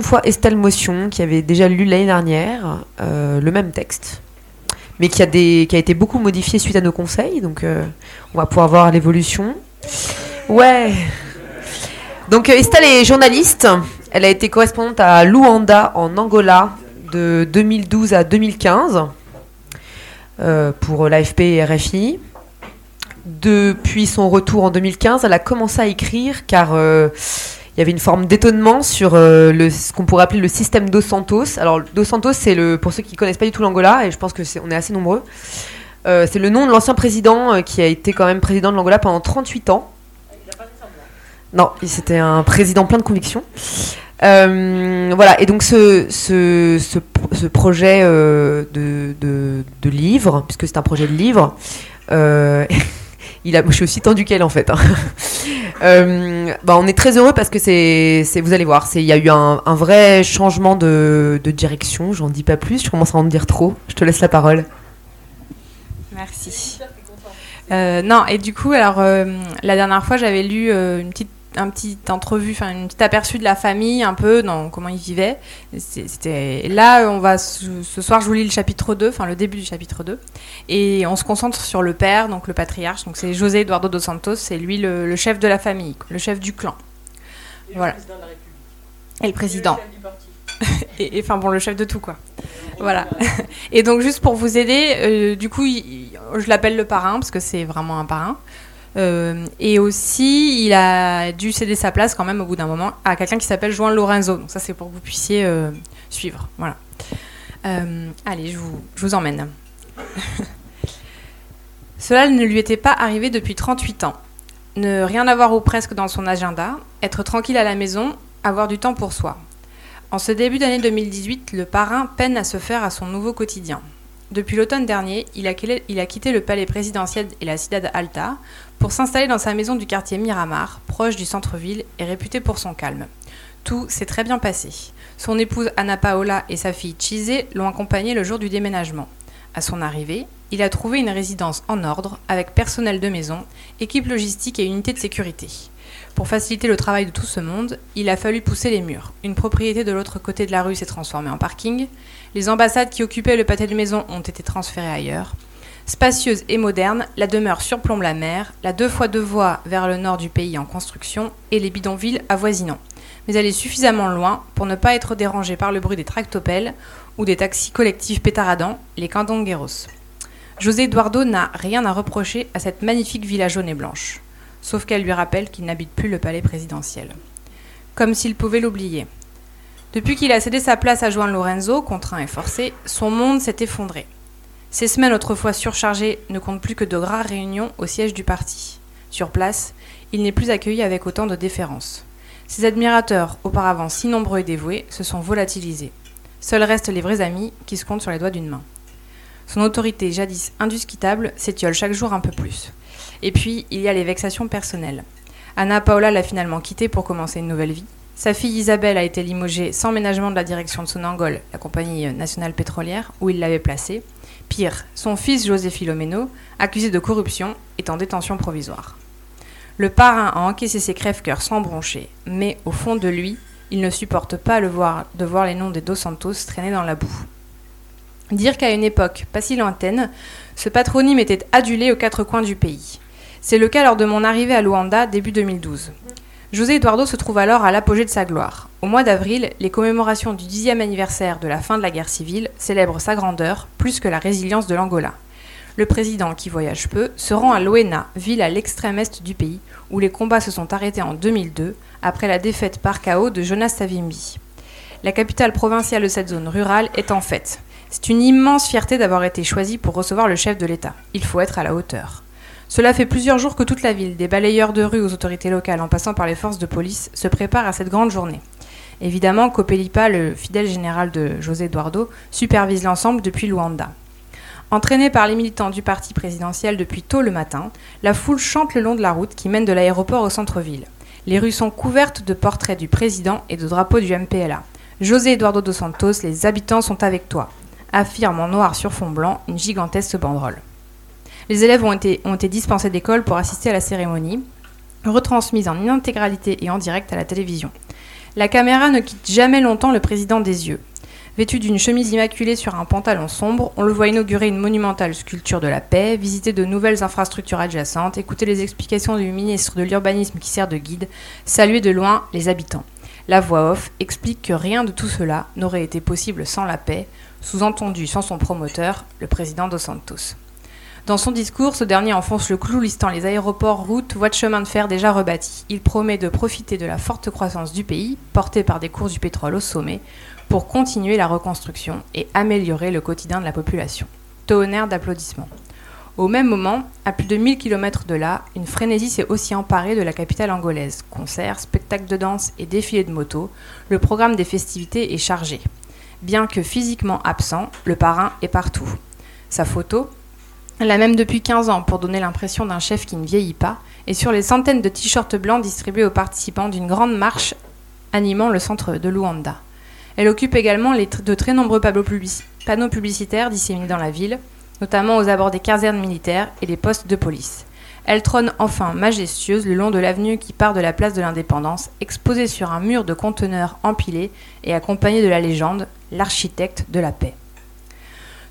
deuxième fois Estelle Motion, qui avait déjà lu l'année dernière euh, le même texte, mais qui a, été beaucoup modifié suite à nos conseils. Donc, euh, on va pouvoir voir l'évolution. Ouais. Donc, euh, Estelle est journaliste. Elle a été correspondante à Luanda, en Angola, de 2012 à 2015, euh, pour l'AFP et RFI. Depuis son retour en 2015, elle a commencé à écrire car il y avait une forme d'étonnement sur euh, ce qu'on pourrait appeler le système Dos Santos. Alors, Dos Santos, c'est le, pour ceux qui connaissent pas du tout l'Angola, et je pense que c'est, on est assez nombreux, euh, c'est le nom de l'ancien président euh, qui a été quand même président de l'Angola pendant 38 ans. Non, c'était un président plein de convictions. Voilà, et donc ce, ce, ce, ce projet de, de, de livre, puisque c'est un projet de livre, il a, je suis aussi tendu qu'elle en fait. hein. Euh, bah, on est très heureux parce que c'est, vous allez voir, il y a eu un, vrai changement de, de direction. J'en dis pas plus, je commence à en dire trop. Je te laisse la parole. Merci. Euh, non, et du coup, alors, euh, la dernière fois, j'avais lu une petite un petit entrevue, enfin une petite aperçu de la famille, un peu dans comment ils vivaient. C'était là, on va ce soir, je vous lis le chapitre 2, enfin le début du chapitre 2, et on se concentre sur le père, donc le patriarche. Donc c'est José Eduardo dos Santos, c'est lui le, le chef de la famille, le chef du clan. Voilà. Et le président. et et, enfin bon, le chef de tout quoi. Voilà. Et donc juste pour vous aider, euh, du coup, il- je l'appelle le parrain parce que c'est vraiment un parrain. Euh, et aussi, il a dû céder sa place quand même au bout d'un moment à quelqu'un qui s'appelle Juan Lorenzo. Donc ça, c'est pour que vous puissiez euh, suivre. Voilà. Euh, allez, je vous, emmène. Cela ne lui était pas arrivé depuis 38 ans. Ne rien avoir ou presque dans son agenda, être tranquille à la maison, avoir du temps pour soi. En ce début d'année 2018, le parrain peine à se faire à son nouveau quotidien. Depuis l'automne dernier, il a, quitté- le palais présidentiel et la Ciudad Alta pour s'installer dans sa maison du quartier Miramar, proche du centre-ville et réputé pour son calme. Tout s'est très bien passé. Son épouse Anna Paola et sa fille Chise l'ont accompagné le jour du déménagement. À son arrivée, il a trouvé une résidence en ordre, avec personnel de maison, équipe logistique et unité de sécurité. Pour faciliter le travail de tout ce monde, il a fallu pousser les murs. Une propriété de l'autre côté de la rue s'est transformée en parking. Les ambassades qui occupaient le pâté de maison ont été transférées ailleurs. Spacieuse et moderne, la demeure surplombe la mer, la deux fois deux voies vers le nord du pays en construction et les bidonvilles avoisinants. Mais elle est suffisamment loin pour ne pas être dérangée par le bruit des tractopelles ou des taxis collectifs pétaradants, les candongueros. José Eduardo n'a rien à reprocher à cette magnifique villa jaune et blanche, sauf qu'elle lui rappelle qu'il n'habite plus le palais présidentiel. Comme s'il pouvait l'oublier. Depuis qu'il a cédé sa place à Juan Lorenzo, contraint et forcé, son monde s'est effondré. Ces semaines autrefois surchargées ne comptent plus que de rares réunions au siège du parti. Sur place, il n'est plus accueilli avec autant de déférence. Ses admirateurs, auparavant si nombreux et dévoués, se sont volatilisés. Seuls restent les vrais amis qui se comptent sur les doigts d'une main. Son autorité, jadis indiscutable, s'étiole chaque jour un peu plus. Et puis, il y a les vexations personnelles. Anna Paola l'a finalement quitté pour commencer une nouvelle vie. Sa fille Isabelle a été limogée sans ménagement de la direction de Sonangol, la compagnie nationale pétrolière, où il l'avait placée. Pire, son fils José Filomeno, accusé de corruption, est en détention provisoire. Le parrain a encaissé ses crève-cœurs sans broncher, mais au fond de lui, il ne supporte pas de voir les noms des Dos Santos traîner dans la boue. Dire qu'à une époque pas si lointaine, ce patronyme était adulé aux quatre coins du pays. C'est le cas lors de mon arrivée à Luanda début 2012. José Eduardo se trouve alors à l'apogée de sa gloire. Au mois d'avril, les commémorations du dixième anniversaire de la fin de la guerre civile célèbrent sa grandeur plus que la résilience de l'Angola. Le président, qui voyage peu, se rend à Loena, ville à l'extrême est du pays, où les combats se sont arrêtés en 2002, après la défaite par chaos de Jonas Savimbi. La capitale provinciale de cette zone rurale est en fête. C'est une immense fierté d'avoir été choisie pour recevoir le chef de l'État. Il faut être à la hauteur. Cela fait plusieurs jours que toute la ville, des balayeurs de rue aux autorités locales en passant par les forces de police, se prépare à cette grande journée. Évidemment, Copelipa, le fidèle général de José Eduardo, supervise l'ensemble depuis Luanda. Entraînée par les militants du parti présidentiel depuis tôt le matin, la foule chante le long de la route qui mène de l'aéroport au centre-ville. Les rues sont couvertes de portraits du président et de drapeaux du MPLA. José Eduardo dos Santos, les habitants sont avec toi, affirme en noir sur fond blanc une gigantesque banderole. Les élèves ont été, ont été dispensés d'école pour assister à la cérémonie, retransmise en intégralité et en direct à la télévision. La caméra ne quitte jamais longtemps le président des yeux. Vêtu d'une chemise immaculée sur un pantalon sombre, on le voit inaugurer une monumentale sculpture de la paix, visiter de nouvelles infrastructures adjacentes, écouter les explications du ministre de l'urbanisme qui sert de guide, saluer de loin les habitants. La voix off explique que rien de tout cela n'aurait été possible sans la paix, sous-entendu sans son promoteur, le président Dos Santos. Dans son discours, ce dernier enfonce le clou listant les aéroports, routes, voies de chemin de fer déjà rebâtis. Il promet de profiter de la forte croissance du pays, portée par des courses du pétrole au sommet, pour continuer la reconstruction et améliorer le quotidien de la population. Tonnerre d'applaudissements. Au même moment, à plus de 1000 km de là, une frénésie s'est aussi emparée de la capitale angolaise. Concerts, spectacles de danse et défilés de motos, le programme des festivités est chargé. Bien que physiquement absent, le parrain est partout. Sa photo, la même depuis 15 ans pour donner l'impression d'un chef qui ne vieillit pas, est sur les centaines de t-shirts blancs distribués aux participants d'une grande marche animant le centre de Luanda. Elle occupe également de très nombreux panneaux publicitaires disséminés dans la ville, notamment aux abords des casernes militaires et des postes de police. Elle trône enfin majestueuse le long de l'avenue qui part de la place de l'Indépendance, exposée sur un mur de conteneurs empilés et accompagnée de la légende, l'architecte de la paix.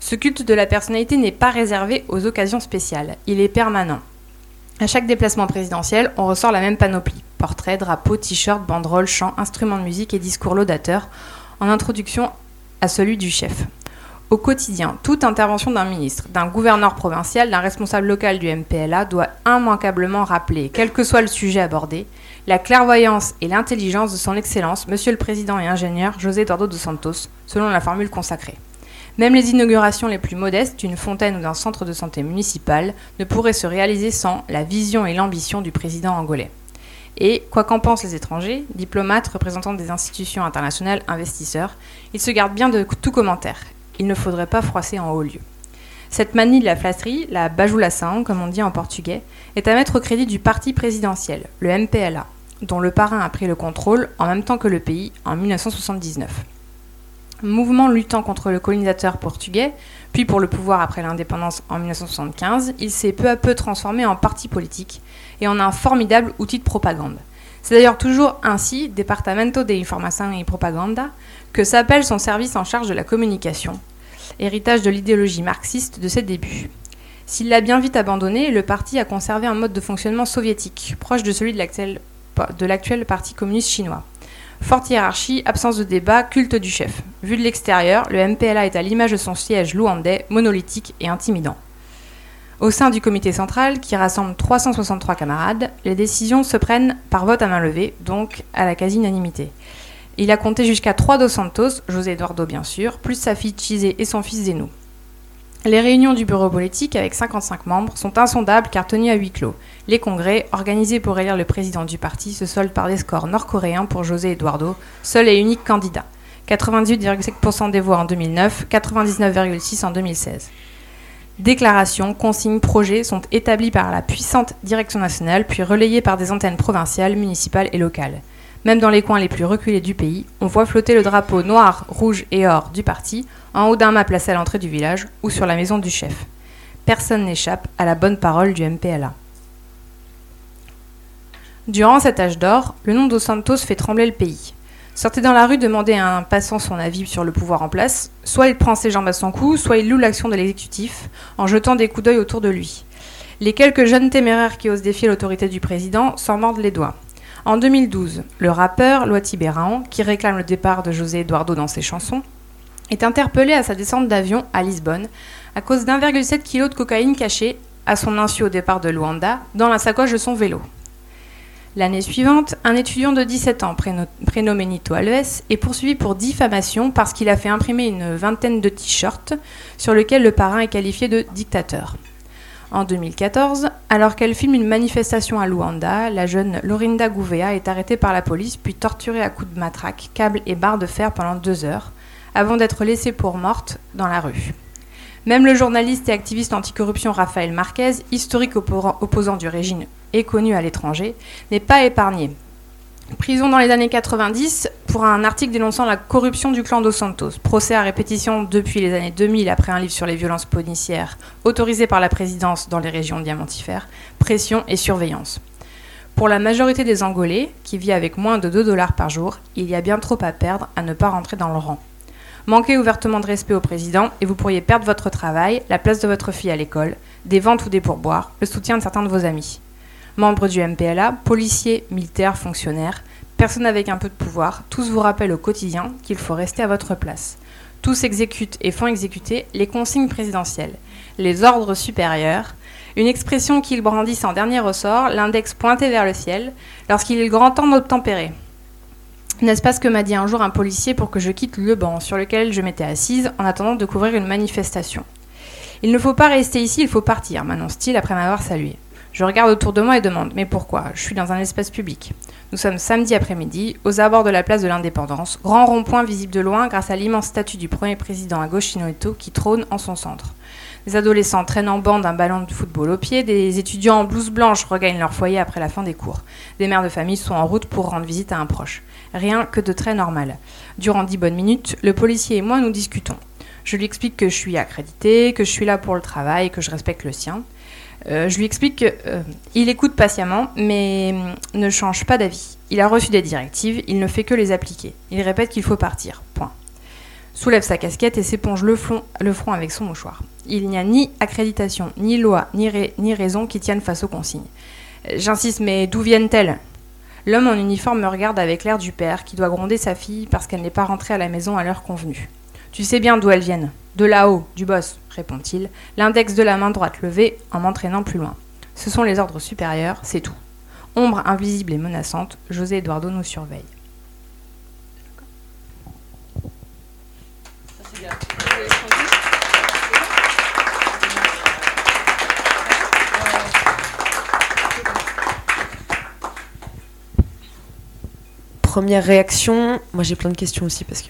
Ce culte de la personnalité n'est pas réservé aux occasions spéciales, il est permanent. À chaque déplacement présidentiel, on ressort la même panoplie portraits, drapeaux, t-shirts, banderoles, chants, instruments de musique et discours laudateurs, en introduction à celui du chef. Au quotidien, toute intervention d'un ministre, d'un gouverneur provincial, d'un responsable local du MPLA doit immanquablement rappeler, quel que soit le sujet abordé, la clairvoyance et l'intelligence de son Excellence, Monsieur le Président et ingénieur José Eduardo dos Santos, selon la formule consacrée. Même les inaugurations les plus modestes d'une fontaine ou d'un centre de santé municipal ne pourraient se réaliser sans la vision et l'ambition du président angolais. Et, quoi qu'en pensent les étrangers, diplomates, représentants des institutions internationales, investisseurs, ils se gardent bien de tout commentaire. Il ne faudrait pas froisser en haut lieu. Cette manie de la flatterie, la bajoulação, comme on dit en portugais, est à mettre au crédit du parti présidentiel, le MPLA, dont le parrain a pris le contrôle en même temps que le pays en 1979. Mouvement luttant contre le colonisateur portugais, puis pour le pouvoir après l'indépendance en 1975, il s'est peu à peu transformé en parti politique et en un formidable outil de propagande. C'est d'ailleurs toujours ainsi, Departamento de Información y Propaganda, que s'appelle son service en charge de la communication, héritage de l'idéologie marxiste de ses débuts. S'il l'a bien vite abandonné, le parti a conservé un mode de fonctionnement soviétique, proche de celui de l'actuel parti communiste chinois. Forte hiérarchie, absence de débat, culte du chef. Vu de l'extérieur, le MPLA est à l'image de son siège luandais, monolithique et intimidant. Au sein du comité central, qui rassemble 363 camarades, les décisions se prennent par vote à main levée, donc à la quasi-unanimité. Il a compté jusqu'à 3 Dos Santos, José Eduardo bien sûr, plus sa fille Chizé et son fils Zeno. Les réunions du bureau politique, avec 55 membres, sont insondables car tenues à huis clos. Les congrès, organisés pour élire le président du parti, se soldent par des scores nord-coréens pour José Eduardo, seul et unique candidat. 98,5% des voix en 2009, 99,6% en 2016. Déclarations, consignes, projets sont établis par la puissante direction nationale, puis relayés par des antennes provinciales, municipales et locales. Même dans les coins les plus reculés du pays, on voit flotter le drapeau noir, rouge et or du parti en haut d'un mât placé à l'entrée du village ou sur la maison du chef. Personne n'échappe à la bonne parole du MPLA. Durant cet âge d'or, le nom de Santos fait trembler le pays. Sortez dans la rue, demandez à un passant son avis sur le pouvoir en place. Soit il prend ses jambes à son cou, soit il loue l'action de l'exécutif en jetant des coups d'œil autour de lui. Les quelques jeunes téméraires qui osent défier l'autorité du président s'en mordent les doigts. En 2012, le rappeur Loati Berraon, qui réclame le départ de José Eduardo dans ses chansons, est interpellé à sa descente d'avion à Lisbonne à cause d'1,7 kg de cocaïne cachée à son insu au départ de Luanda dans la sacoche de son vélo. L'année suivante, un étudiant de 17 ans, prénommé Nito Alves, est poursuivi pour diffamation parce qu'il a fait imprimer une vingtaine de t-shirts sur lesquels le parrain est qualifié de dictateur. En 2014, alors qu'elle filme une manifestation à Luanda, la jeune Lorinda Gouveia est arrêtée par la police puis torturée à coups de matraque, câbles et barres de fer pendant deux heures, avant d'être laissée pour morte dans la rue. Même le journaliste et activiste anticorruption Raphaël Marquez, historique opposant du régime et connu à l'étranger, n'est pas épargné. Prison dans les années 90 pour un article dénonçant la corruption du clan Dos Santos. Procès à répétition depuis les années 2000 après un livre sur les violences policières autorisé par la présidence dans les régions diamantifères. Pression et surveillance. Pour la majorité des Angolais, qui vit avec moins de 2 dollars par jour, il y a bien trop à perdre à ne pas rentrer dans le rang. Manquez ouvertement de respect au président et vous pourriez perdre votre travail, la place de votre fille à l'école, des ventes ou des pourboires, le soutien de certains de vos amis. Membres du MPLA, policiers, militaires, fonctionnaires, personnes avec un peu de pouvoir, tous vous rappellent au quotidien qu'il faut rester à votre place. Tous exécutent et font exécuter les consignes présidentielles, les ordres supérieurs, une expression qu'ils brandissent en dernier ressort, l'index pointé vers le ciel, lorsqu'il est grand temps d'obtempérer. N'est-ce pas ce que m'a dit un jour un policier pour que je quitte le banc sur lequel je m'étais assise en attendant de couvrir une manifestation? Il ne faut pas rester ici, il faut partir, m'annonce-t-il après m'avoir salué. Je regarde autour de moi et demande Mais pourquoi? Je suis dans un espace public. Nous sommes samedi après-midi, aux abords de la place de l'Indépendance, grand rond-point visible de loin grâce à l'immense statue du premier président à gauche qui trône en son centre. Des adolescents traînent en bande un ballon de football au pied, des étudiants en blouse blanche regagnent leur foyer après la fin des cours. Des mères de famille sont en route pour rendre visite à un proche. Rien que de très normal. Durant dix bonnes minutes, le policier et moi nous discutons. Je lui explique que je suis accrédité, que je suis là pour le travail, que je respecte le sien. Euh, je lui explique qu'il euh, écoute patiemment, mais mm, ne change pas d'avis. Il a reçu des directives, il ne fait que les appliquer. Il répète qu'il faut partir. Point. Soulève sa casquette et s'éponge le, front avec son mouchoir. Il n'y a ni accréditation, ni loi, ni, ni raison qui tiennent face aux consignes. J'insiste, mais d'où viennent-elles? L'homme en uniforme me regarde avec l'air du père qui doit gronder sa fille parce qu'elle n'est pas rentrée à la maison à l'heure convenue. Tu sais bien d'où elles viennent. De là-haut, du boss, répond-il, l'index de la main droite levé en m'entraînant plus loin. Ce sont les ordres supérieurs, c'est tout. Ombre invisible et menaçante, José Eduardo nous surveille. Première réaction, moi j'ai plein de questions aussi parce que